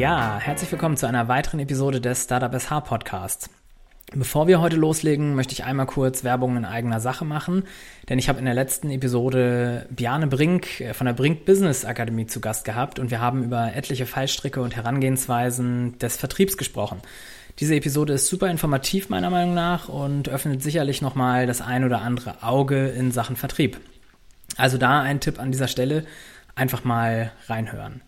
Ja, herzlich willkommen zu einer weiteren Episode des Startup SH Podcasts. Bevor wir heute loslegen, möchte ich einmal kurz Werbung in eigener Sache machen, denn ich habe in der letzten Episode Biane Brink äh, von der Brink Business Akademie zu Gast gehabt und wir haben über etliche Fallstricke und Herangehensweisen des Vertriebs gesprochen. Diese Episode ist super informativ meiner Meinung nach und öffnet sicherlich nochmal das ein oder andere Auge in Sachen Vertrieb. Also da ein Tipp an dieser Stelle, einfach mal reinhören.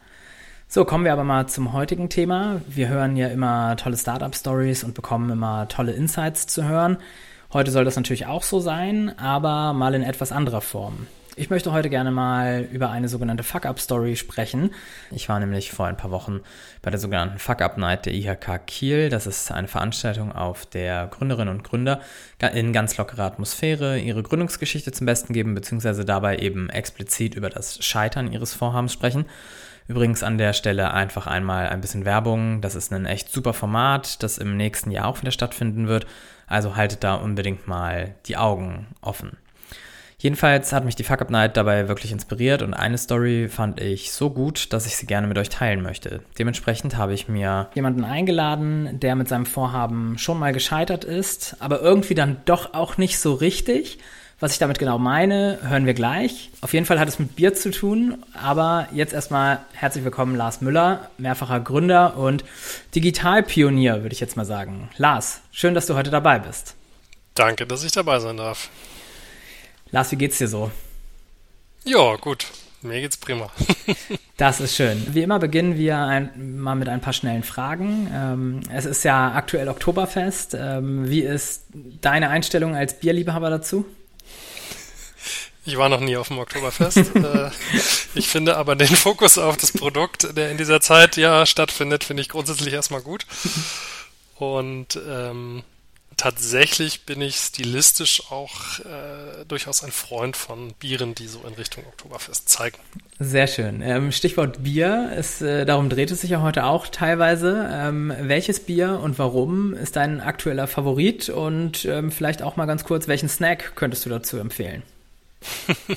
So, kommen wir aber mal zum heutigen Thema. Wir hören ja immer tolle Startup-Stories und bekommen immer tolle Insights zu hören. Heute soll das natürlich auch so sein, aber mal in etwas anderer Form. Ich möchte heute gerne mal über eine sogenannte Fuck-Up-Story sprechen. Ich war nämlich vor ein paar Wochen bei der sogenannten Fuck-Up-Night der IHK Kiel. Das ist eine Veranstaltung, auf der Gründerinnen und Gründer in ganz lockerer Atmosphäre ihre Gründungsgeschichte zum Besten geben, beziehungsweise dabei eben explizit über das Scheitern ihres Vorhabens sprechen. Übrigens an der Stelle einfach einmal ein bisschen Werbung. Das ist ein echt super Format, das im nächsten Jahr auch wieder stattfinden wird. Also haltet da unbedingt mal die Augen offen. Jedenfalls hat mich die Fuck Up Night dabei wirklich inspiriert und eine Story fand ich so gut, dass ich sie gerne mit euch teilen möchte. Dementsprechend habe ich mir jemanden eingeladen, der mit seinem Vorhaben schon mal gescheitert ist, aber irgendwie dann doch auch nicht so richtig. Was ich damit genau meine, hören wir gleich. Auf jeden Fall hat es mit Bier zu tun, aber jetzt erstmal herzlich willkommen Lars Müller, mehrfacher Gründer und Digitalpionier, würde ich jetzt mal sagen. Lars, schön, dass du heute dabei bist. Danke, dass ich dabei sein darf. Lars, wie geht's dir so? Ja, gut. Mir geht's prima. das ist schön. Wie immer beginnen wir ein, mal mit ein paar schnellen Fragen. Ähm, es ist ja aktuell Oktoberfest. Ähm, wie ist deine Einstellung als Bierliebhaber dazu? Ich war noch nie auf dem Oktoberfest. Äh, ich finde aber den Fokus auf das Produkt, der in dieser Zeit ja stattfindet, finde ich grundsätzlich erstmal gut. Und ähm, tatsächlich bin ich stilistisch auch äh, durchaus ein Freund von Bieren, die so in Richtung Oktoberfest zeigen. Sehr schön. Ähm, Stichwort Bier, ist, äh, darum dreht es sich ja heute auch teilweise. Ähm, welches Bier und warum ist dein aktueller Favorit? Und ähm, vielleicht auch mal ganz kurz, welchen Snack könntest du dazu empfehlen?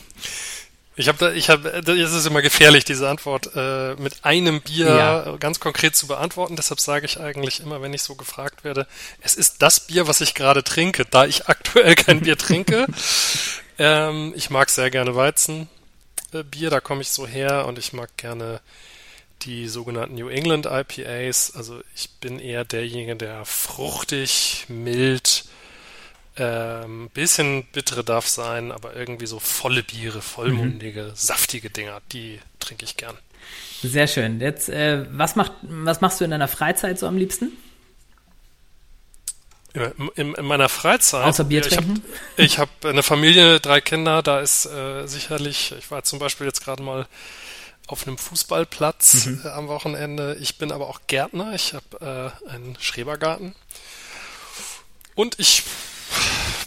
Ich habe da, ich habe, das ist immer gefährlich, diese Antwort äh, mit einem Bier ja. ganz konkret zu beantworten. Deshalb sage ich eigentlich immer, wenn ich so gefragt werde, es ist das Bier, was ich gerade trinke, da ich aktuell kein Bier trinke. ähm, ich mag sehr gerne Weizenbier, äh, da komme ich so her und ich mag gerne die sogenannten New England IPAs. Also ich bin eher derjenige, der fruchtig, mild, ähm, bisschen bittere darf sein, aber irgendwie so volle Biere, vollmundige, mhm. saftige Dinger, die trinke ich gern. Sehr schön. Jetzt, äh, was, macht, was machst du in deiner Freizeit so am liebsten? In, in, in meiner Freizeit. Außer Bier trinken? Ich habe hab eine Familie, drei Kinder, da ist äh, sicherlich, ich war zum Beispiel jetzt gerade mal auf einem Fußballplatz mhm. äh, am Wochenende. Ich bin aber auch Gärtner, ich habe äh, einen Schrebergarten. Und ich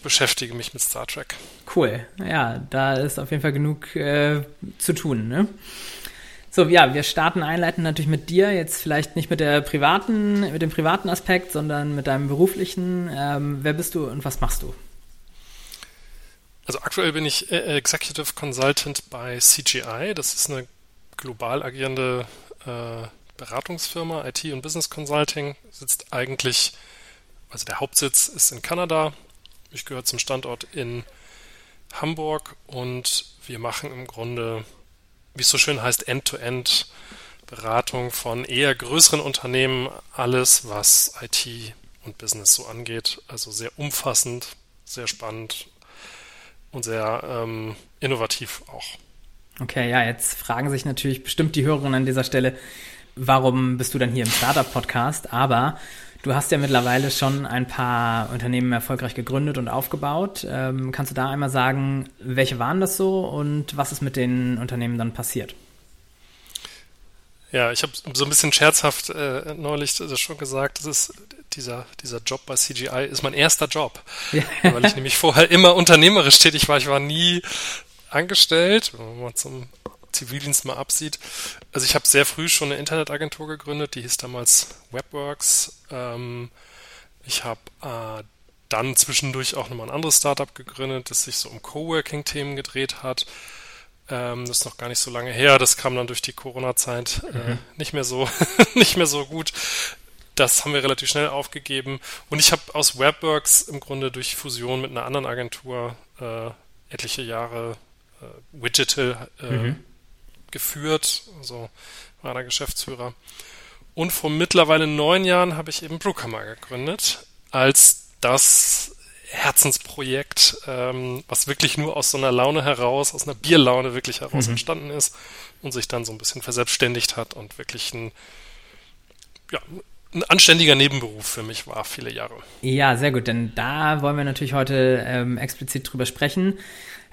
beschäftige mich mit Star Trek. Cool. Ja, da ist auf jeden Fall genug äh, zu tun. Ne? So, ja, wir starten einleitend natürlich mit dir. Jetzt vielleicht nicht mit der privaten, mit dem privaten Aspekt, sondern mit deinem beruflichen. Ähm, wer bist du und was machst du? Also aktuell bin ich äh, Executive Consultant bei CGI. Das ist eine global agierende äh, Beratungsfirma, IT und Business Consulting. Sitzt eigentlich, also der Hauptsitz ist in Kanada, ich gehöre zum Standort in Hamburg und wir machen im Grunde, wie es so schön heißt, End-to-End Beratung von eher größeren Unternehmen, alles was IT und Business so angeht. Also sehr umfassend, sehr spannend und sehr ähm, innovativ auch. Okay, ja, jetzt fragen sich natürlich bestimmt die Hörerinnen an dieser Stelle, warum bist du denn hier im Startup-Podcast? Aber Du hast ja mittlerweile schon ein paar Unternehmen erfolgreich gegründet und aufgebaut. Ähm, kannst du da einmal sagen, welche waren das so und was ist mit den Unternehmen dann passiert? Ja, ich habe so ein bisschen scherzhaft äh, neulich das schon gesagt, das ist dieser, dieser Job bei CGI ist mein erster Job, ja. weil ich nämlich vorher immer unternehmerisch tätig war. Ich war nie angestellt, wenn man zum Zivildienst mal absieht. Also ich habe sehr früh schon eine Internetagentur gegründet, die hieß damals Webworks. Ähm, ich habe äh, dann zwischendurch auch nochmal ein anderes Startup gegründet, das sich so um Coworking-Themen gedreht hat. Ähm, das ist noch gar nicht so lange her. Das kam dann durch die Corona-Zeit äh, mhm. nicht mehr so, nicht mehr so gut. Das haben wir relativ schnell aufgegeben. Und ich habe aus Webworks im Grunde durch Fusion mit einer anderen Agentur äh, etliche Jahre äh, Wigital äh, mhm. Geführt. Also war da Geschäftsführer. Und vor mittlerweile neun Jahren habe ich eben Brewkammer gegründet, als das Herzensprojekt, ähm, was wirklich nur aus so einer Laune heraus, aus einer Bierlaune wirklich heraus mhm. entstanden ist und sich dann so ein bisschen verselbstständigt hat und wirklich ein, ja, ein anständiger Nebenberuf für mich war, viele Jahre. Ja, sehr gut, denn da wollen wir natürlich heute ähm, explizit drüber sprechen,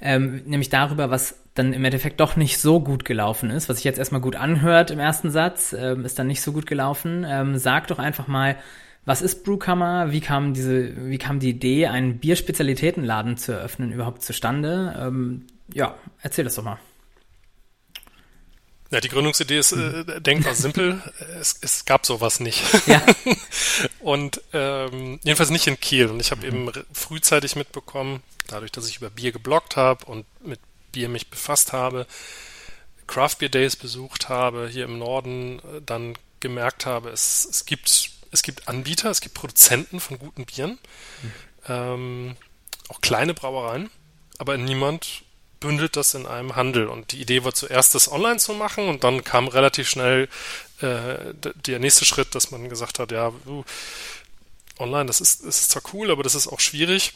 ähm, nämlich darüber, was dann im Endeffekt doch nicht so gut gelaufen ist, was sich jetzt erstmal gut anhört im ersten Satz, ähm, ist dann nicht so gut gelaufen. Ähm, sag doch einfach mal, was ist Brewkammer? Wie kam diese, wie kam die Idee, einen Bierspezialitätenladen zu eröffnen, überhaupt zustande? Ähm, ja, erzähl das doch mal. Ja, die Gründungsidee ist äh, denkbar simpel. Es, es gab sowas nicht. Ja. und ähm, jedenfalls nicht in Kiel. Und ich habe mhm. eben frühzeitig mitbekommen, dadurch, dass ich über Bier gebloggt habe und mit Bier mich befasst habe, Craft Beer Days besucht habe, hier im Norden, äh, dann gemerkt habe, es, es gibt es gibt Anbieter, es gibt Produzenten von guten Bieren, mhm. ähm, auch kleine Brauereien, aber niemand bündelt das in einem Handel. Und die Idee war zuerst, das online zu machen und dann kam relativ schnell äh, der nächste Schritt, dass man gesagt hat, ja, uh, online, das ist, das ist zwar cool, aber das ist auch schwierig.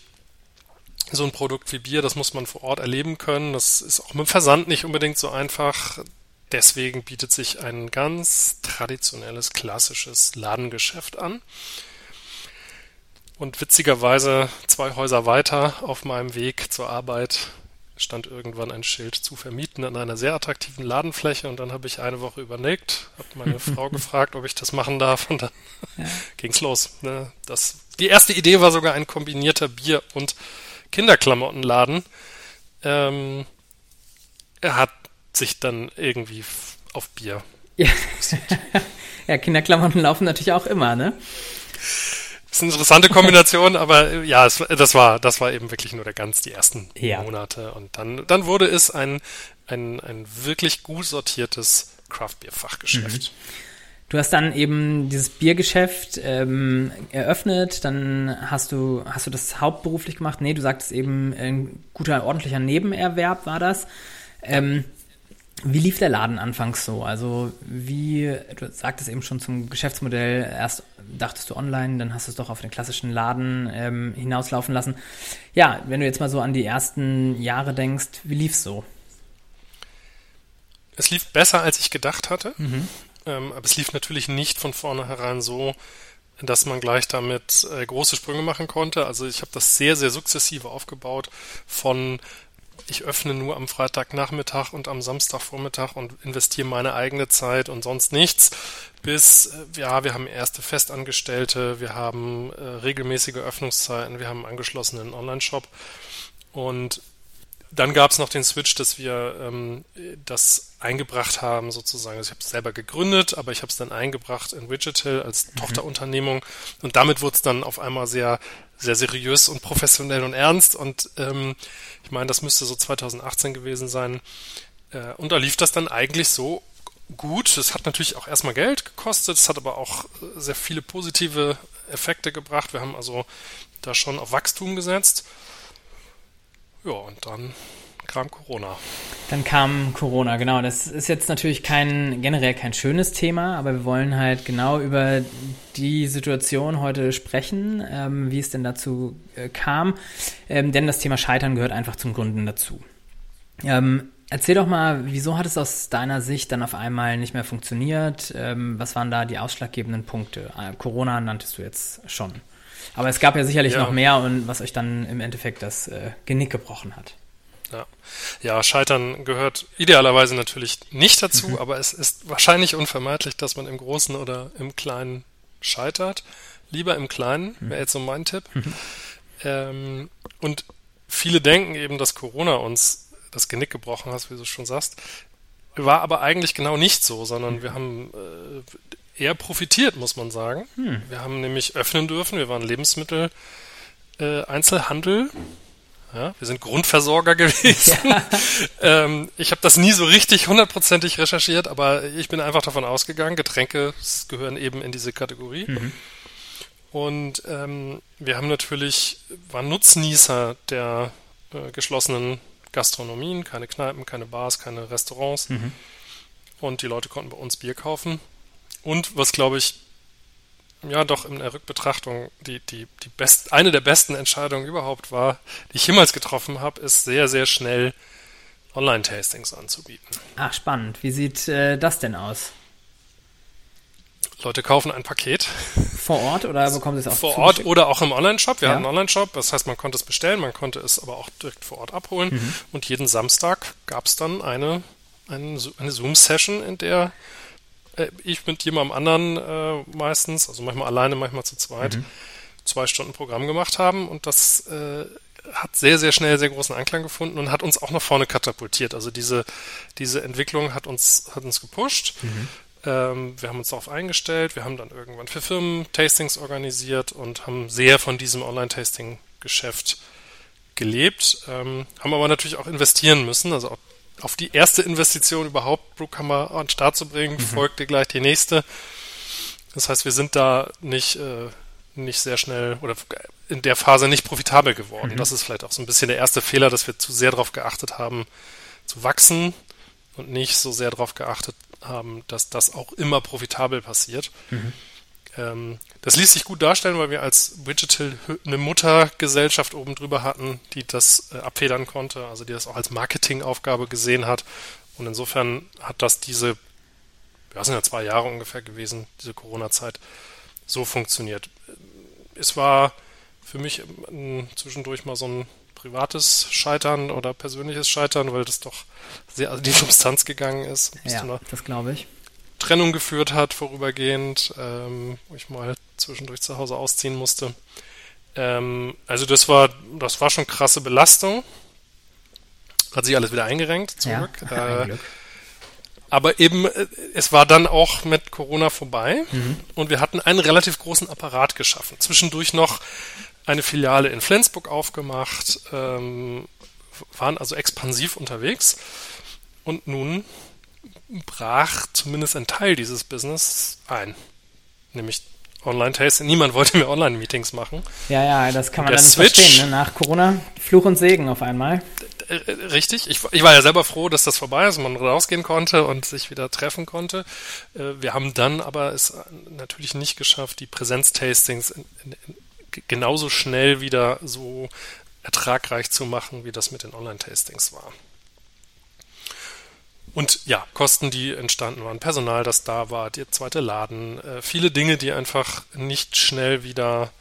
So ein Produkt wie Bier, das muss man vor Ort erleben können. Das ist auch mit dem Versand nicht unbedingt so einfach. Deswegen bietet sich ein ganz traditionelles, klassisches Ladengeschäft an. Und witzigerweise zwei Häuser weiter auf meinem Weg zur Arbeit stand irgendwann ein Schild zu vermieten an einer sehr attraktiven Ladenfläche und dann habe ich eine Woche überlegt, habe meine Frau gefragt, ob ich das machen darf und dann ja. ging's los. Ne? Das, die erste Idee war sogar ein kombinierter Bier- und Kinderklamottenladen. Ähm, er hat sich dann irgendwie auf Bier. Ja, ja Kinderklamotten laufen natürlich auch immer, ne? Das ist eine interessante Kombination, aber äh, ja, es, das war, das war eben wirklich nur der ganz die ersten ja. Monate. Und dann, dann wurde es ein, ein, ein wirklich gut sortiertes Craft-Bier-Fachgeschäft. Mhm. Du hast dann eben dieses Biergeschäft ähm, eröffnet, dann hast du, hast du das hauptberuflich gemacht? Nee, du sagtest eben, ein guter, ordentlicher Nebenerwerb war das. Ähm, wie lief der Laden anfangs so? Also wie, du sagtest eben schon zum Geschäftsmodell, erst dachtest du online, dann hast du es doch auf den klassischen Laden ähm, hinauslaufen lassen. Ja, wenn du jetzt mal so an die ersten Jahre denkst, wie lief es so? Es lief besser, als ich gedacht hatte. Mhm. Ähm, aber es lief natürlich nicht von vornherein so, dass man gleich damit äh, große Sprünge machen konnte. Also ich habe das sehr, sehr sukzessive aufgebaut von ich öffne nur am Freitagnachmittag und am Samstagvormittag und investiere meine eigene Zeit und sonst nichts. Bis, äh, ja, wir haben erste Festangestellte, wir haben äh, regelmäßige Öffnungszeiten, wir haben einen angeschlossenen Online-Shop und dann gab es noch den Switch, dass wir ähm, das eingebracht haben, sozusagen. Also ich habe es selber gegründet, aber ich habe es dann eingebracht in Wigital als mhm. Tochterunternehmung und damit wurde es dann auf einmal sehr, sehr seriös und professionell und ernst und ähm, ich meine, das müsste so 2018 gewesen sein. Äh, und da lief das dann eigentlich so gut. Es hat natürlich auch erstmal Geld gekostet, es hat aber auch sehr viele positive Effekte gebracht. Wir haben also da schon auf Wachstum gesetzt. Ja, und dann kam Corona. Dann kam Corona, genau. Das ist jetzt natürlich kein generell kein schönes Thema, aber wir wollen halt genau über die Situation heute sprechen, ähm, wie es denn dazu äh, kam. Ähm, denn das Thema Scheitern gehört einfach zum Gründen dazu. Ähm, erzähl doch mal, wieso hat es aus deiner Sicht dann auf einmal nicht mehr funktioniert? Ähm, was waren da die ausschlaggebenden Punkte? Äh, Corona nanntest du jetzt schon. Aber es gab ja sicherlich ja. noch mehr und was euch dann im Endeffekt das äh, Genick gebrochen hat. Ja. ja, Scheitern gehört idealerweise natürlich nicht dazu, mhm. aber es ist wahrscheinlich unvermeidlich, dass man im Großen oder im Kleinen scheitert. Lieber im Kleinen, mhm. wäre jetzt so mein Tipp. Mhm. Ähm, und viele denken eben, dass Corona uns das Genick gebrochen hat, wie du schon sagst. War aber eigentlich genau nicht so, sondern mhm. wir haben äh, eher profitiert, muss man sagen. Mhm. Wir haben nämlich öffnen dürfen. Wir waren Lebensmittel äh, Einzelhandel Ja, wir sind Grundversorger gewesen. Ja. ähm, ich habe das nie so richtig hundertprozentig recherchiert, aber ich bin einfach davon ausgegangen, Getränke gehören eben in diese Kategorie. Mhm. Und ähm, wir haben natürlich, waren Nutznießer der äh, geschlossenen Gastronomien, keine Kneipen, keine Bars, keine Restaurants. Mhm. Und die Leute konnten bei uns Bier kaufen. Und was, glaube ich, ja doch in der Rückbetrachtung die, die, die best, eine der besten Entscheidungen überhaupt war, die ich jemals getroffen habe, ist sehr, sehr schnell Online-Tastings anzubieten. Ach, spannend. Wie sieht äh, das denn aus? Leute kaufen ein Paket. Vor Ort oder bekommen sie es auch Vor Ort oder auch im Online-Shop. Wir ja. hatten einen Online-Shop, das heißt, man konnte es bestellen, man konnte es aber auch direkt vor Ort abholen. Mhm. Und jeden Samstag gab es dann eine, eine, eine Zoom-Session, in der ich mit jemandem anderen äh, meistens, also manchmal alleine, manchmal zu zweit, mhm. zwei Stunden Programm gemacht haben und das äh, hat sehr, sehr schnell sehr großen Anklang gefunden und hat uns auch nach vorne katapultiert. Also diese, diese Entwicklung hat uns, hat uns gepusht. Mhm. Ähm, wir haben uns darauf eingestellt, wir haben dann irgendwann für Firmen Tastings organisiert und haben sehr von diesem Online-Tasting-Geschäft gelebt, ähm, haben aber natürlich auch investieren müssen, also auch auf die erste Investition überhaupt Brookhammer an den Start zu bringen, mhm. folgte gleich die nächste. Das heißt, wir sind da nicht, äh, nicht sehr schnell oder in der Phase nicht profitabel geworden. Mhm. Das ist vielleicht auch so ein bisschen der erste Fehler, dass wir zu sehr darauf geachtet haben, zu wachsen und nicht so sehr darauf geachtet haben, dass das auch immer profitabel passiert. Mhm. Ähm, das ließ sich gut darstellen, weil wir als Digital eine Muttergesellschaft oben drüber hatten, die das äh, abfedern konnte, also die das auch als Marketingaufgabe gesehen hat. Und insofern hat das diese, ja, sind ja zwei Jahre ungefähr gewesen, diese Corona-Zeit, so funktioniert. Es war für mich zwischendurch mal so ein privates Scheitern oder persönliches Scheitern, weil das doch sehr also die Substanz gegangen ist. Ja, das glaube ich. Trennung geführt hat, vorübergehend, ähm, wo ich mal zwischendurch zu Hause ausziehen musste. Ähm, also das war, das war schon krasse Belastung. Hat sich alles wieder eingerenkt zurück. Ja, äh, aber eben, äh, es war dann auch mit Corona vorbei mhm. und wir hatten einen relativ großen Apparat geschaffen. Zwischendurch noch eine Filiale in Flensburg aufgemacht, ähm, waren also expansiv unterwegs und nun brach zumindest ein Teil dieses Business ein. Nämlich Online-Tasting. Niemand wollte mehr Online-Meetings machen. Ja, ja, das kann man dann Switch, verstehen. Ne? Nach Corona Fluch und Segen auf einmal. Richtig. Ich, ich, war ja selber froh, dass das vorbei ist, man rausgehen konnte und sich wieder treffen konnte. Äh, wir haben dann aber es natürlich nicht geschafft, die Präsenz-Tastings genauso schnell wieder so ertragreich zu machen, wie das mit den Online-Tastings war. Und ja, Kosten, die entstanden waren, Personal, das da war, der zweite Laden, äh, viele Dinge, die einfach nicht schnell wieder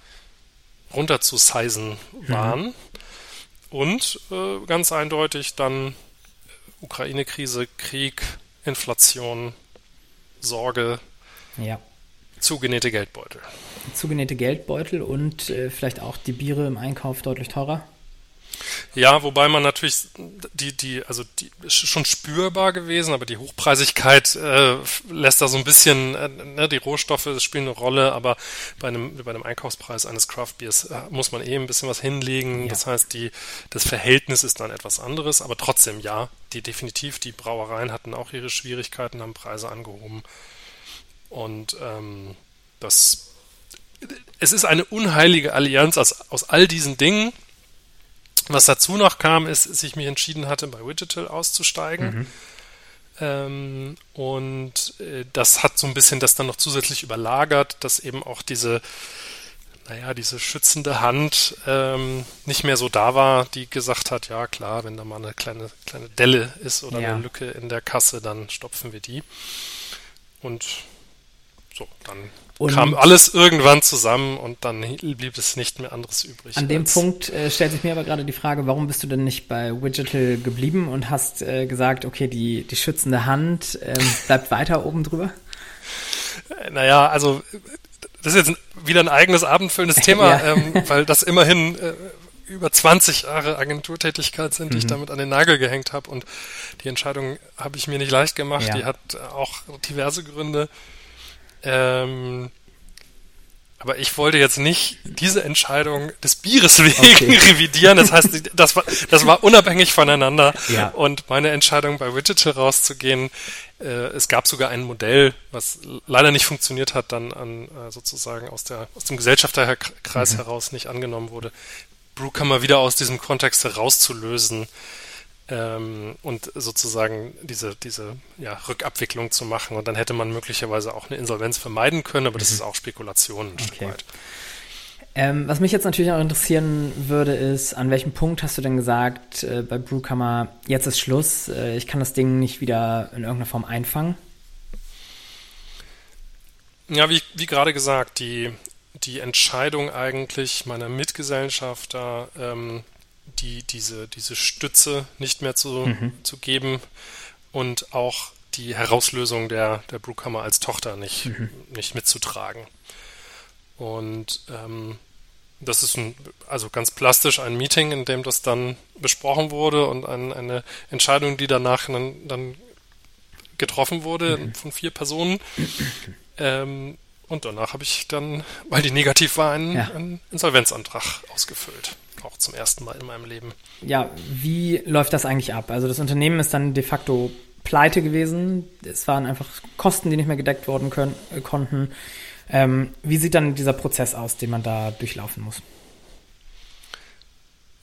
runter zu sizen mhm. waren. Mhm. Und äh, ganz eindeutig dann Ukraine-Krise, Krieg, Inflation, Sorge, ja. zugenähte Geldbeutel. Zugenähte Geldbeutel und äh, vielleicht auch die Biere im Einkauf deutlich teurer? Ja, wobei man natürlich die, die, also die ist schon spürbar gewesen, aber die Hochpreisigkeit äh, lässt da so ein bisschen, äh, ne, die Rohstoffe spielen eine Rolle, aber bei einem, bei einem Einkaufspreis eines Craftbeers äh, muss man eben ein bisschen was hinlegen. Ja. Das heißt, die, das Verhältnis ist dann etwas anderes, aber trotzdem ja, die definitiv, die Brauereien hatten auch ihre Schwierigkeiten, haben Preise angehoben. Und ähm, das es ist eine unheilige Allianz aus, aus all diesen Dingen was dazu noch kam, ist, dass ich mich entschieden hatte, bei Digital auszusteigen. Mhm. Ähm, und äh, das hat so ein bisschen das dann noch zusätzlich überlagert, dass eben auch diese, naja, diese schützende Hand ähm, nicht mehr so da war, die gesagt hat, ja klar, wenn da mal eine kleine, kleine Delle ist oder ja. eine Lücke in der Kasse, dann stopfen wir die. Und so, dann und kam alles irgendwann zusammen und dann blieb es nicht mehr anderes übrig. An dem Punkt äh, stellt sich mir aber gerade die Frage, warum bist du denn nicht bei Digital geblieben und hast äh, gesagt, okay, die, die schützende Hand äh, bleibt weiter oben drüber? Äh, naja, also das ist jetzt wieder ein eigenes abendfüllendes Thema, ja. ähm, weil das immerhin äh, über 20 Jahre Agenturtätigkeit sind, die ich mhm. damit an den Nagel gehängt habe und die Entscheidung habe ich mir nicht leicht gemacht. Ja. Die hat auch diverse Gründe. Ähm, Aber ich wollte jetzt nicht diese Entscheidung des Bieres wegen okay. revidieren. Das heißt, das war, das war unabhängig voneinander. Ja. Und meine Entscheidung bei Digital rauszugehen, äh, es gab sogar ein Modell, was leider nicht funktioniert hat, dann an äh, sozusagen aus der aus dem Gesellschafterkreis mhm. heraus nicht angenommen wurde. Brewkammer wieder aus diesem Kontext herauszulösen ähm, und sozusagen diese, diese ja, Rückabwicklung zu machen. Und dann hätte man möglicherweise auch eine Insolvenz vermeiden können, aber das mhm. ist auch Spekulation ein okay. Stück weit. Ähm, was mich jetzt natürlich auch interessieren würde, ist, an welchem Punkt hast du denn gesagt, äh, bei Brewkammer, jetzt ist Schluss, äh, ich kann das Ding nicht wieder in irgendeiner Form einfangen? Ja, wie, wie gerade gesagt, die, die Entscheidung eigentlich meiner Mitgesellschafter, ähm, die, diese, diese Stütze nicht mehr zu, mhm. zu geben und auch die Herauslösung der, der Brewkammer als Tochter nicht, mhm. nicht mitzutragen. Und ähm, das ist ein, also ganz plastisch ein Meeting, in dem das dann besprochen wurde und ein, eine Entscheidung, die danach dann, dann getroffen wurde mhm. von vier Personen. Ähm, und danach habe ich dann, weil die negativ war, einen, ja. einen Insolvenzantrag ausgefüllt. Auch zum ersten Mal in meinem Leben. Ja, wie läuft das eigentlich ab? Also das Unternehmen ist dann de facto pleite gewesen. Es waren einfach Kosten, die nicht mehr gedeckt worden können, konnten. Ähm, wie sieht dann dieser Prozess aus, den man da durchlaufen muss?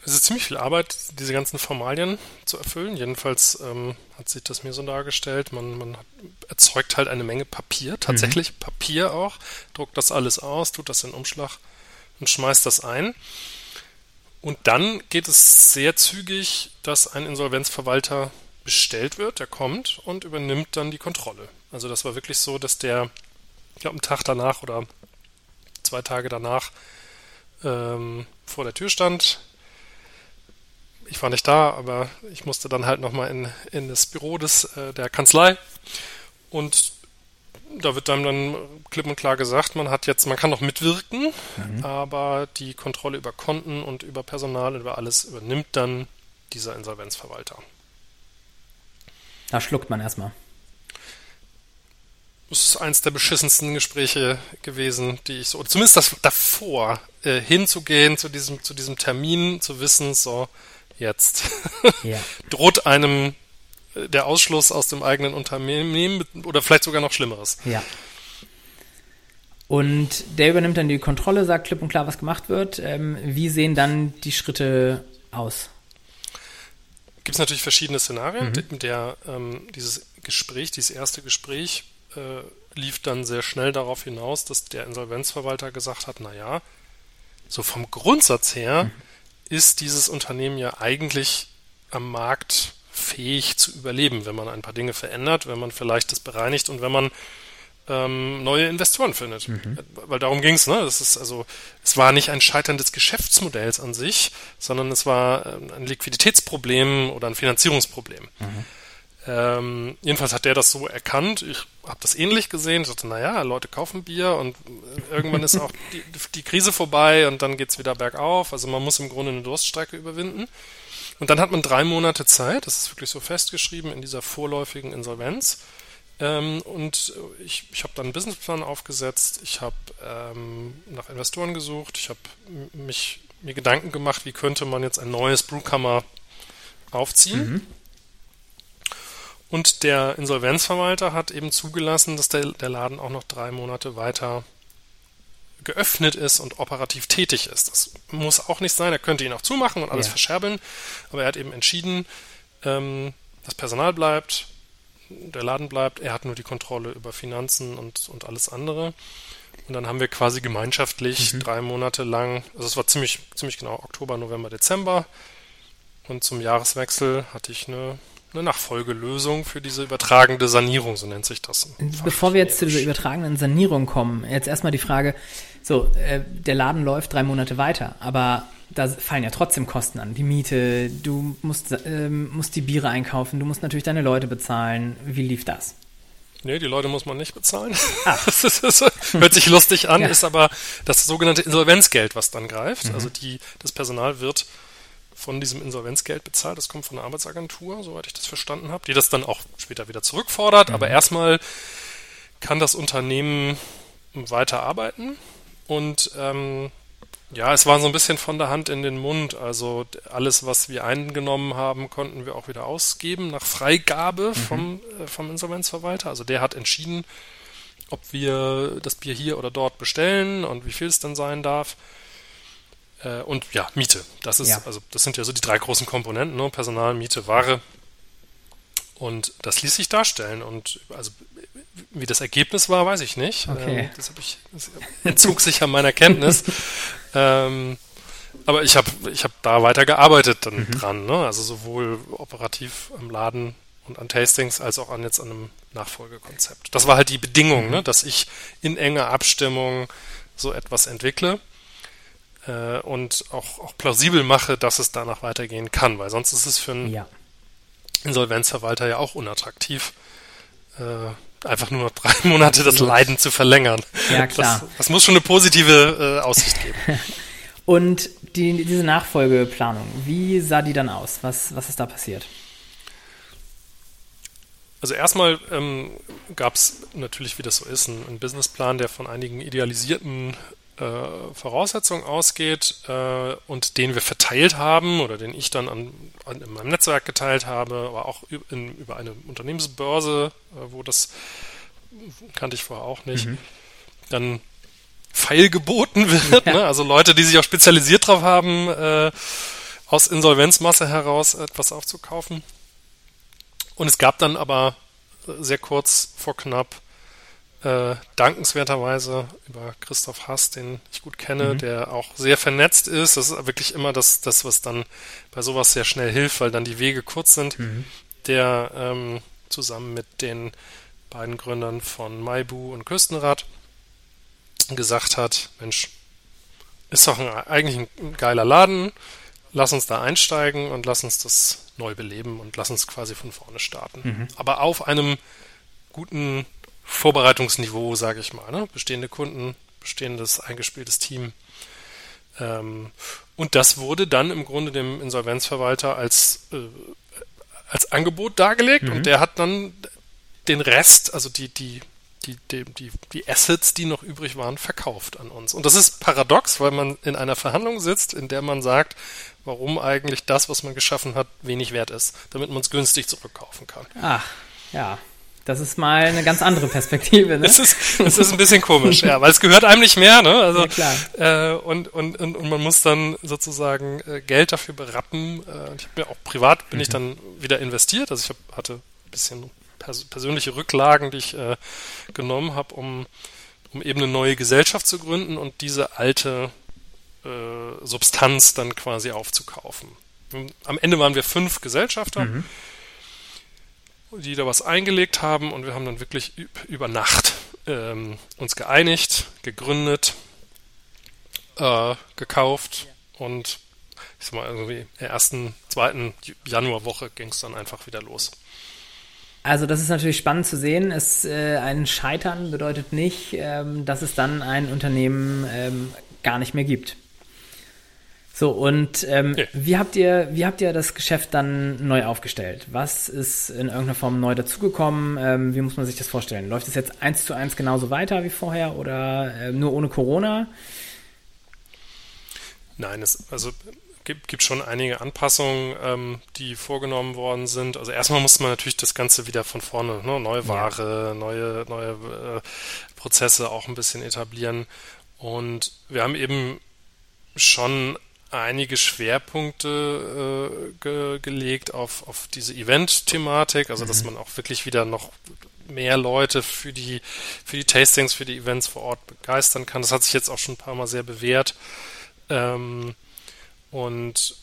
Es ist ziemlich viel Arbeit, diese ganzen Formalien zu erfüllen. Jedenfalls ähm, hat sich das mir so dargestellt. Man, man hat, erzeugt halt eine Menge Papier, tatsächlich mhm. Papier auch, druckt das alles aus, tut das in Umschlag und schmeißt das ein. Und dann geht es sehr zügig, dass ein Insolvenzverwalter bestellt wird, der kommt und übernimmt dann die Kontrolle. Also das war wirklich so, dass der, ich glaube, einen Tag danach oder zwei Tage danach ähm, vor der Tür stand. Ich war nicht da, aber ich musste dann halt nochmal in, in das Büro des, äh, der Kanzlei und da wird dann, dann klipp und klar gesagt, man hat jetzt, man kann noch mitwirken, mhm. aber die Kontrolle über Konten und über Personal und über alles übernimmt dann dieser Insolvenzverwalter. Da schluckt man erstmal. Das ist eins der beschissensten Gespräche gewesen, die ich so, zumindest das davor, äh, hinzugehen zu diesem, zu diesem Termin, zu wissen, so, jetzt ja. droht einem der Ausschluss aus dem eigenen Unternehmen oder vielleicht sogar noch Schlimmeres. Ja. Und der übernimmt dann die Kontrolle, sagt klipp und klar, was gemacht wird. Ähm, wie sehen dann die Schritte aus? Gibt es natürlich verschiedene Szenarien. Mhm. Der, ähm, dieses Gespräch, dieses erste Gespräch äh, lief dann sehr schnell darauf hinaus, dass der Insolvenzverwalter gesagt hat, naja, so vom Grundsatz her mhm. Ist dieses Unternehmen ja eigentlich am Markt fähig zu überleben, wenn man ein paar Dinge verändert, wenn man vielleicht das bereinigt und wenn man ähm, neue Investoren findet. Mhm. Weil darum ging es, ne? Das ist also, es war nicht ein Scheitern des Geschäftsmodells an sich, sondern es war ähm, ein Liquiditätsproblem oder ein Finanzierungsproblem. Mhm. Ähm, jedenfalls hat der das so erkannt. Ich habe das ähnlich gesehen. Ich dachte, naja, Leute kaufen Bier und irgendwann ist auch die, die Krise vorbei und dann geht's wieder bergauf. Also man muss im Grunde eine Durststrecke überwinden. Und dann hat man drei Monate Zeit, das ist wirklich so festgeschrieben in dieser vorläufigen Insolvenz. Ähm, und ich, ich habe dann einen Businessplan aufgesetzt, ich habe ähm, nach Investoren gesucht, ich habe mich mir Gedanken gemacht, wie könnte man jetzt ein neues Brewkammer aufziehen. Mhm. Und der Insolvenzverwalter hat eben zugelassen, dass der, der Laden auch noch drei Monate weiter geöffnet ist und operativ tätig ist. Das muss auch nicht sein, er könnte ihn auch zumachen und alles ja. verscherbeln, aber er hat eben entschieden, ähm, das Personal bleibt, der Laden bleibt, er hat nur die Kontrolle über Finanzen und, und alles andere. Und dann haben wir quasi gemeinschaftlich mhm. drei Monate lang, also es war ziemlich, ziemlich genau Oktober, November, Dezember. Und zum Jahreswechsel hatte ich eine eine Nachfolgelösung für diese übertragende Sanierung, so nennt sich das. Bevor wir jetzt zu dieser übertragenen Sanierung kommen, jetzt erstmal die Frage, so, äh, der Laden läuft drei Monate weiter, aber da fallen ja trotzdem Kosten an. Die Miete, du musst, äh, musst die Biere einkaufen, du musst natürlich deine Leute bezahlen. Wie lief das? Nee, die Leute muss man nicht bezahlen. Ah. Das, ist, das hört sich lustig an, ja. ist aber das sogenannte Insolvenzgeld, was dann greift. Mhm. Also die, das Personal wird von diesem Insolvenzgeld bezahlt. Das kommt von der Arbeitsagentur, soweit ich das verstanden habe, die das dann auch später wieder zurückfordert. Mhm. Aber erstmal kann das Unternehmen weiter arbeiten. und ähm, ja, es war so ein bisschen von der Hand in den Mund. Also alles, was wir eingenommen haben, konnten wir auch wieder ausgeben nach Freigabe mhm. vom, äh, vom Insolvenzverwalter. Also der hat entschieden, ob wir das Bier hier oder dort bestellen und wie viel es dann sein darf. Äh, und ja, Miete. Das ist, ja. also das sind ja so die drei großen Komponenten, ne? Personal, Miete, Ware. Und das ließ sich darstellen. Und also wie das Ergebnis war, weiß ich nicht. Okay. Ähm, das, ich, das entzog sich an meiner Kenntnis. ähm, aber ich habe ich hab da weiter gearbeitet dann mhm. dran. Ne? Also sowohl operativ am Laden und an Tastings als auch an jetzt an einem Nachfolgekonzept. Das war halt die Bedingung, mhm. ne? dass ich in enger Abstimmung so etwas entwickle äh, und auch, auch plausibel mache, dass es danach weitergehen kann, weil sonst ist es für einen ja. Insolvenzverwalter ja auch unattraktiv. Äh, einfach nur noch drei Monate das Leiden zu verlängern. Ja, klar. Das, das muss schon eine positive äh, Aussicht geben. Und die, diese Nachfolgeplanung, wie sah die dann aus? Was, was ist da passiert? Also erstmal ähm, gab es natürlich, wie das so ist, einen, einen Businessplan, der von einigen idealisierten äh, Voraussetzungen ausgeht äh, und den wir verteilt haben oder den ich dann an, an in meinem Netzwerk geteilt habe, aber auch in, über eine Unternehmensbörse, äh, wo das kannte ich vorher auch nicht, mhm. dann feilgeboten wird. Ja. Ne? Also Leute, die sich auch spezialisiert drauf haben, äh, aus Insolvenzmasse heraus etwas aufzukaufen. Und es gab dann aber sehr kurz vor knapp äh, dankenswerterweise über Christoph Haas, den ich gut kenne, mhm. der auch sehr vernetzt ist. Das ist wirklich immer das, das, was dann bei sowas sehr schnell hilft, weil dann die Wege kurz sind. Mhm. Der ähm, zusammen mit den beiden Gründern von Maibu und Küstenrad gesagt hat, Mensch, ist doch ein, eigentlich ein geiler Laden, lass uns da einsteigen und lass uns das neu beleben und lass uns quasi von vorne starten. Mhm. Aber auf einem guten Vorbereitungsniveau, sage ich mal. Ne? Bestehende Kunden, bestehendes eingespieltes Team. Ähm, und das wurde dann im Grunde dem Insolvenzverwalter als, äh, als Angebot dargelegt mhm. und der hat dann den Rest, also die, die, die, die, die, die Assets, die noch übrig waren, verkauft an uns. Und das ist paradox, weil man in einer Verhandlung sitzt, in der man sagt, warum eigentlich das, was man geschaffen hat, wenig wert ist, damit man es günstig zurückkaufen kann. Ach, ja. Das ist mal eine ganz andere Perspektive. Ne? Es, ist, es ist ein bisschen komisch, ja, weil es gehört einem nicht mehr. Ne? Also, ja. Äh, und, und, und, und man muss dann sozusagen äh, Geld dafür berappen. Äh, ich habe mir auch privat bin mhm. ich dann wieder investiert. Also ich hab, hatte ein bisschen pers persönliche Rücklagen, die ich äh, genommen habe, um, um eben eine neue Gesellschaft zu gründen und diese alte äh, Substanz dann quasi aufzukaufen. Am Ende waren wir fünf Gesellschafter. Mhm die da was eingelegt haben und wir haben dann wirklich über Nacht ähm, uns geeinigt, gegründet, äh, gekauft und ich sag mal, irgendwie in der ersten, zweiten Januarwoche ging es dann einfach wieder los. Also das ist natürlich spannend zu sehen. Es, äh, ein Scheitern bedeutet nicht, ähm, dass es dann ein Unternehmen ähm, gar nicht mehr gibt. So, und ähm, ja. wie, habt ihr, wie habt ihr das Geschäft dann neu aufgestellt? Was ist in irgendeiner Form neu dazugekommen? Ähm, wie muss man sich das vorstellen? Läuft es jetzt eins zu eins genauso weiter wie vorher oder äh, nur ohne Corona? Nein, es also gibt, gibt schon einige Anpassungen, ähm, die vorgenommen worden sind. Also erstmal muss man natürlich das Ganze wieder von vorne, ne? neue Ware, ja. neue, neue äh, Prozesse auch ein bisschen etablieren. Und wir haben eben schon einige Schwerpunkte äh, ge gelegt auf, auf diese Event-Thematik, also mhm. dass man auch wirklich wieder noch mehr Leute für die, für die Tastings, für die Events vor Ort begeistern kann. Das hat sich jetzt auch schon ein paar Mal sehr bewährt. Ähm, und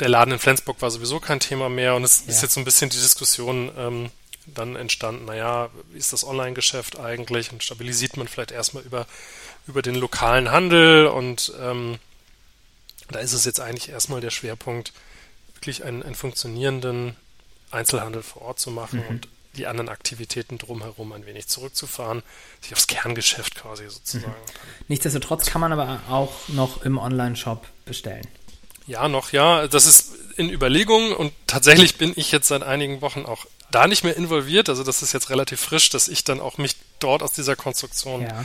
der Laden in Flensburg war sowieso kein Thema mehr und es ja. ist jetzt so ein bisschen die Diskussion ähm, dann entstanden, naja, wie ist das Online-Geschäft eigentlich und stabilisiert man vielleicht erstmal über, über den lokalen Handel und ähm, da ist es jetzt eigentlich erstmal der Schwerpunkt, wirklich einen, einen funktionierenden Einzelhandel vor Ort zu machen mhm. und die anderen Aktivitäten drumherum ein wenig zurückzufahren, sich aufs Kerngeschäft quasi sozusagen. Mhm. Nichtsdestotrotz kann man aber auch noch im Online-Shop bestellen. Ja, noch ja. Das ist in Überlegung und tatsächlich bin ich jetzt seit einigen Wochen auch da nicht mehr involviert. Also das ist jetzt relativ frisch, dass ich dann auch mich dort aus dieser Konstruktion ja.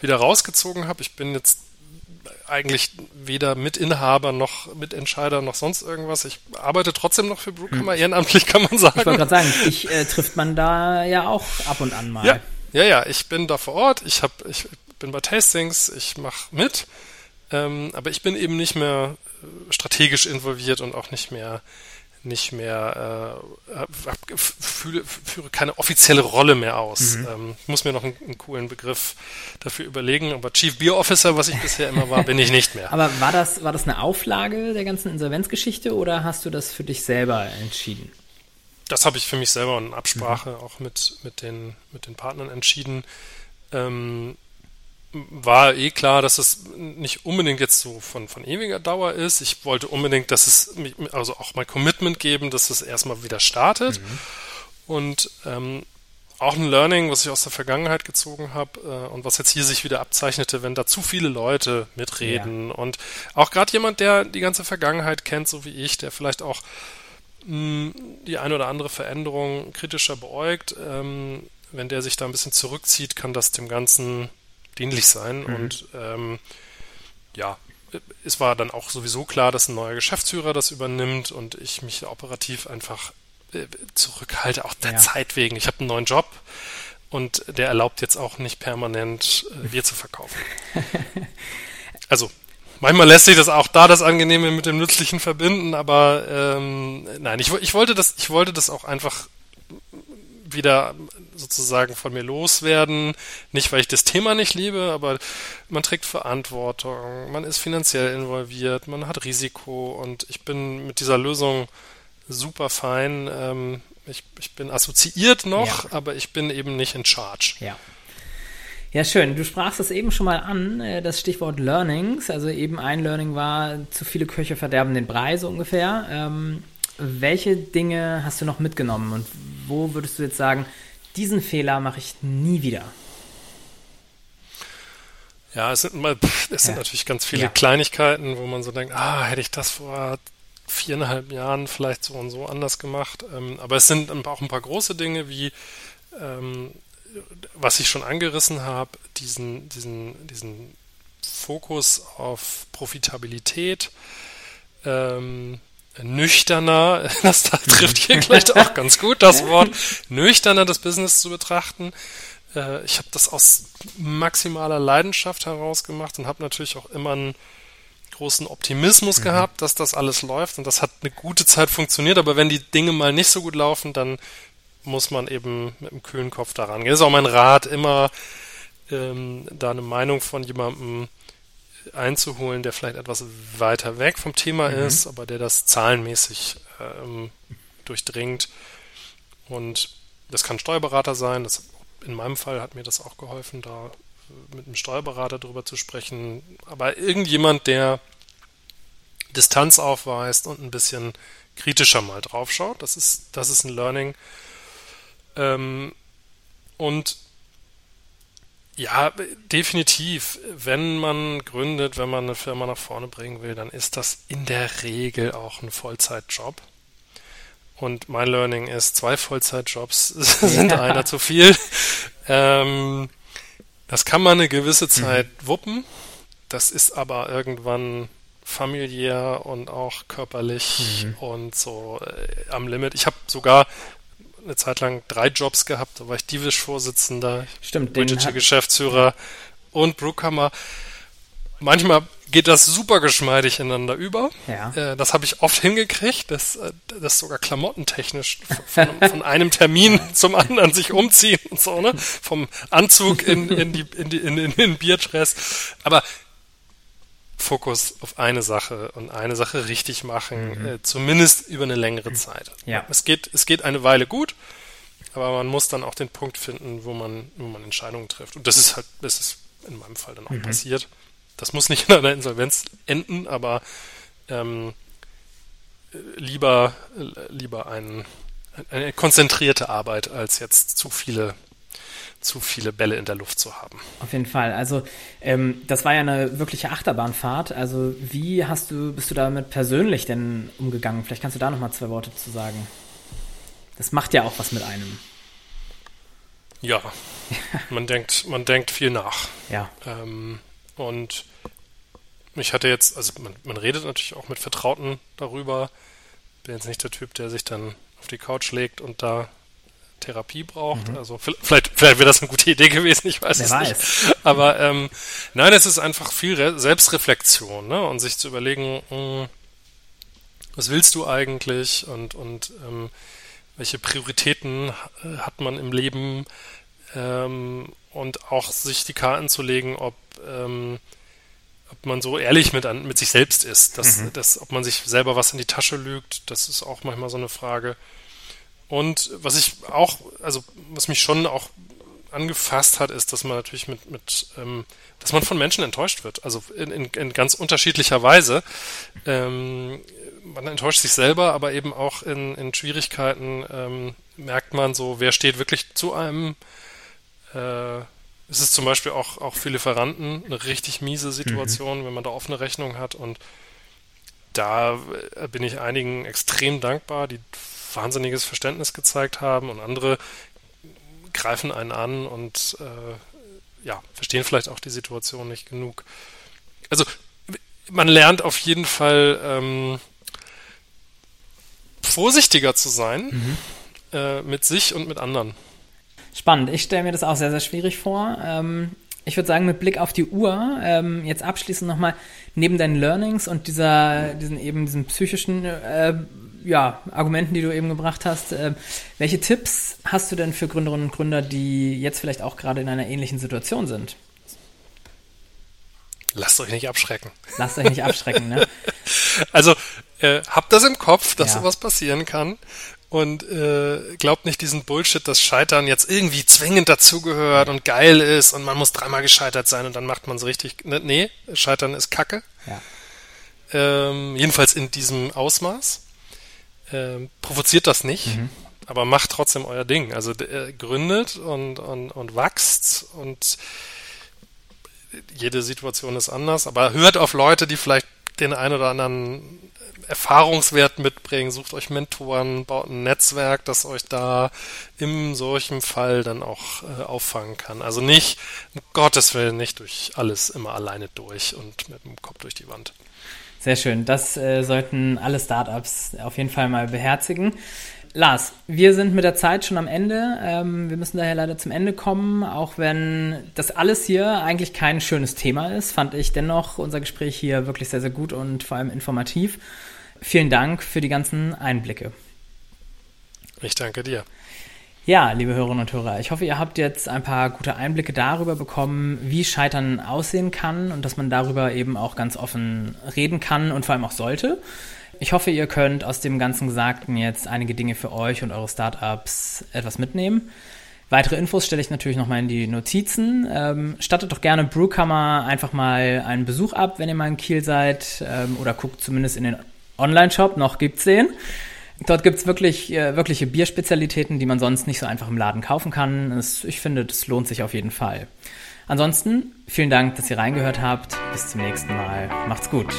wieder rausgezogen habe. Ich bin jetzt eigentlich weder Mitinhaber noch Mitentscheider noch sonst irgendwas. Ich arbeite trotzdem noch für Brookhammer, hm. ehrenamtlich kann man sagen. Ich wollte gerade sagen, dich äh, trifft man da ja auch ab und an mal. Ja, ja, ja ich bin da vor Ort. Ich, hab, ich bin bei Tastings, ich mache mit. Ähm, aber ich bin eben nicht mehr äh, strategisch involviert und auch nicht mehr nicht mehr äh, fühle, führe keine offizielle Rolle mehr aus. Mhm. Ähm, ich muss mir noch einen, einen, coolen Begriff dafür überlegen, aber Chief Beer Officer, was ich bisher immer war, bin ich nicht mehr. Aber war das, war das eine Auflage der ganzen Insolvenzgeschichte oder hast du das für dich selber entschieden? Das habe ich für mich selber in Absprache mhm. auch mit, mit, den, mit den Partnern entschieden. Ähm, war eh klar, dass es nicht unbedingt jetzt so von, von ewiger Dauer ist. Ich wollte unbedingt, dass es, also auch mein Commitment geben, dass es erstmal wieder startet. Mhm. Und ähm, auch ein Learning, was ich aus der Vergangenheit gezogen habe äh, und was jetzt hier sich wieder abzeichnete, wenn da zu viele Leute mitreden ja. und auch gerade jemand, der die ganze Vergangenheit kennt, so wie ich, der vielleicht auch mh, die eine oder andere Veränderung kritischer beäugt, ähm, wenn der sich da ein bisschen zurückzieht, kann das dem Ganzen dienlich sein. Mhm. Und ähm, ja, es war dann auch sowieso klar, dass ein neuer Geschäftsführer das übernimmt und ich mich operativ einfach äh, zurückhalte, auch der ja. Zeit wegen. Ich habe einen neuen Job und der erlaubt jetzt auch nicht permanent äh, Bier zu verkaufen. also manchmal lässt sich das auch da das Angenehme mit dem Nützlichen verbinden, aber ähm, nein, ich, ich wollte das, ich wollte das auch einfach wieder sozusagen von mir loswerden. Nicht, weil ich das Thema nicht liebe, aber man trägt Verantwortung, man ist finanziell involviert, man hat Risiko und ich bin mit dieser Lösung super fein. Ähm, ich, ich bin assoziiert noch, ja. aber ich bin eben nicht in charge. Ja. Ja, schön. Du sprachst es eben schon mal an, äh, das Stichwort Learnings. Also eben ein Learning war, zu viele Köche verderben den Brei so ungefähr. Ähm, welche Dinge hast du noch mitgenommen und wo würdest du jetzt sagen, diesen Fehler mache ich nie wieder? Ja, es sind, mal, es sind ja. natürlich ganz viele ja. Kleinigkeiten, wo man so denkt, ah, hätte ich das vor viereinhalb Jahren vielleicht so und so anders gemacht. Ähm, aber es sind auch ein paar große Dinge, wie ähm, was ich schon angerissen habe, diesen, diesen, diesen Fokus auf Profitabilität, ähm, nüchterner, das trifft hier vielleicht auch ganz gut das Wort, nüchterner das Business zu betrachten. Äh, ich habe das aus maximaler Leidenschaft heraus gemacht und habe natürlich auch immer einen großen Optimismus mhm. gehabt, dass das alles läuft und das hat eine gute Zeit funktioniert, aber wenn die Dinge mal nicht so gut laufen, dann muss man eben mit einem kühlen Kopf daran gehen. Das ist auch mein Rat, immer ähm, da eine Meinung von jemandem einzuholen, der vielleicht etwas weiter weg vom Thema mhm. ist, aber der das zahlenmäßig ähm, durchdringt. Und das kann Steuerberater sein. Das, in meinem Fall hat mir das auch geholfen, da äh, mit einem Steuerberater drüber zu sprechen. Aber irgendjemand, der Distanz aufweist und ein bisschen kritischer mal draufschaut, das ist, das ist ein Learning. Ähm, und ja, definitiv. Wenn man gründet, wenn man eine Firma nach vorne bringen will, dann ist das in der Regel auch ein Vollzeitjob. Und mein Learning ist, zwei Vollzeitjobs sind ja. einer zu viel. Ähm, das kann man eine gewisse Zeit mhm. wuppen. Das ist aber irgendwann familiär und auch körperlich mhm. und so äh, am Limit. Ich habe sogar eine Zeit lang drei Jobs gehabt. Da war ich Divish-Vorsitzender, Geschäftsführer und Brookhammer. Manchmal geht das super geschmeidig ineinander über. Ja. Äh, das habe ich oft hingekriegt, dass äh, das sogar klamottentechnisch von, von, einem Termin zum anderen sich umziehen und so, ne? Vom Anzug in, in, die, in, die, in, in den Bierdress. Aber Fokus auf eine Sache und eine Sache richtig machen, mhm. äh, zumindest über eine längere Zeit. Ja. Es geht, es geht eine Weile gut, aber man muss dann auch den Punkt finden, wo man, wo man Entscheidungen trifft. Und das ist halt, das ist in meinem Fall dann auch mhm. passiert. Das muss nicht in einer Insolvenz enden, aber ähm, lieber, lieber ein, eine konzentrierte Arbeit als jetzt zu viele zu viele Bälle in der Luft zu haben. Auf jeden Fall. Also ähm, das war ja eine wirkliche Achterbahnfahrt. Also wie hast du, bist du damit persönlich denn umgegangen? Vielleicht kannst du da noch mal zwei Worte zu sagen. Das macht ja auch was mit einem. Ja, man denkt, man denkt viel nach. Ja. Ähm, und ich hatte jetzt, also man, man redet natürlich auch mit Vertrauten darüber. Bin jetzt nicht der Typ, der sich dann auf die Couch legt und da Therapie braucht. Mhm. Also vielleicht, vielleicht wäre das eine gute Idee gewesen, ich weiß Wer es weiß. nicht. Aber ähm, nein, es ist einfach viel Re Selbstreflexion ne? und sich zu überlegen, mh, hm, was willst du eigentlich und, und ähm, welche Prioritäten hat man im Leben ähm, und auch sich die Karten zu legen, ob, ähm, ob man so ehrlich mit, an, mit sich selbst ist, dass, mhm. dass, ob man sich selber was in die Tasche lügt, das ist auch manchmal so eine Frage. Und was ich auch, also was mich schon auch angefasst hat, ist, dass man natürlich mit, mit ähm, dass man von Menschen enttäuscht wird. Also in, in, in ganz unterschiedlicher Weise. Ähm, man enttäuscht sich selber, aber eben auch in, in Schwierigkeiten ähm, merkt man so, wer steht wirklich zu einem. Äh, es ist zum Beispiel auch, auch für Lieferanten eine richtig miese Situation, mhm. wenn man da offene Rechnung hat. Und da äh, bin ich einigen extrem dankbar, die wahnsinniges Verständnis gezeigt haben und andere greifen einen an und äh, ja, verstehen vielleicht auch die Situation nicht genug. Also man lernt auf jeden Fall ähm, vorsichtiger zu sein mhm. äh, mit sich und mit anderen. Spannend. Ich stelle mir das auch sehr, sehr schwierig vor. Ähm, ich würde sagen, mit Blick auf die Uhr, ähm, jetzt abschließend nochmal, neben deinen Learnings und dieser, diesen eben diesen psychischen äh, ja, Argumenten, die du eben gebracht hast. Äh, welche Tipps hast du denn für Gründerinnen und Gründer, die jetzt vielleicht auch gerade in einer ähnlichen Situation sind? Lasst euch nicht abschrecken. Lasst euch nicht abschrecken, ne? Also, äh, habt das im Kopf, dass ja. sowas passieren kann. Und äh, glaubt nicht diesen Bullshit, dass Scheitern jetzt irgendwie zwingend dazugehört und geil ist und man muss dreimal gescheitert sein und dann macht man es richtig. Ne, nee, Scheitern ist Kacke. Ja. Ähm, jedenfalls in diesem Ausmaß. Ähm, provoziert das nicht, mhm. aber macht trotzdem euer Ding. Also äh, gründet und, und, und wachst und jede Situation ist anders, aber hört auf Leute, die vielleicht den ein oder anderen Erfahrungswert mitbringen, sucht euch Mentoren, baut ein Netzwerk, das euch da in solchem Fall dann auch äh, auffangen kann. Also nicht, um Gottes Willen, nicht durch alles immer alleine durch und mit dem Kopf durch die Wand. Sehr schön. Das äh, sollten alle Startups auf jeden Fall mal beherzigen. Lars, wir sind mit der Zeit schon am Ende. Ähm, wir müssen daher leider zum Ende kommen. Auch wenn das alles hier eigentlich kein schönes Thema ist, fand ich dennoch unser Gespräch hier wirklich sehr, sehr gut und vor allem informativ. Vielen Dank für die ganzen Einblicke. Ich danke dir. Ja, liebe Hörerinnen und Hörer, ich hoffe, ihr habt jetzt ein paar gute Einblicke darüber bekommen, wie Scheitern aussehen kann und dass man darüber eben auch ganz offen reden kann und vor allem auch sollte. Ich hoffe, ihr könnt aus dem ganzen Gesagten jetzt einige Dinge für euch und eure Startups etwas mitnehmen. Weitere Infos stelle ich natürlich nochmal in die Notizen. Ähm, stattet doch gerne Brewkammer einfach mal einen Besuch ab, wenn ihr mal in Kiel seid ähm, oder guckt zumindest in den Online-Shop, noch gibt's den. Dort gibt's wirklich äh, wirkliche Bierspezialitäten, die man sonst nicht so einfach im Laden kaufen kann. Es, ich finde, das lohnt sich auf jeden Fall. Ansonsten vielen Dank, dass ihr reingehört habt. Bis zum nächsten Mal. Macht's gut.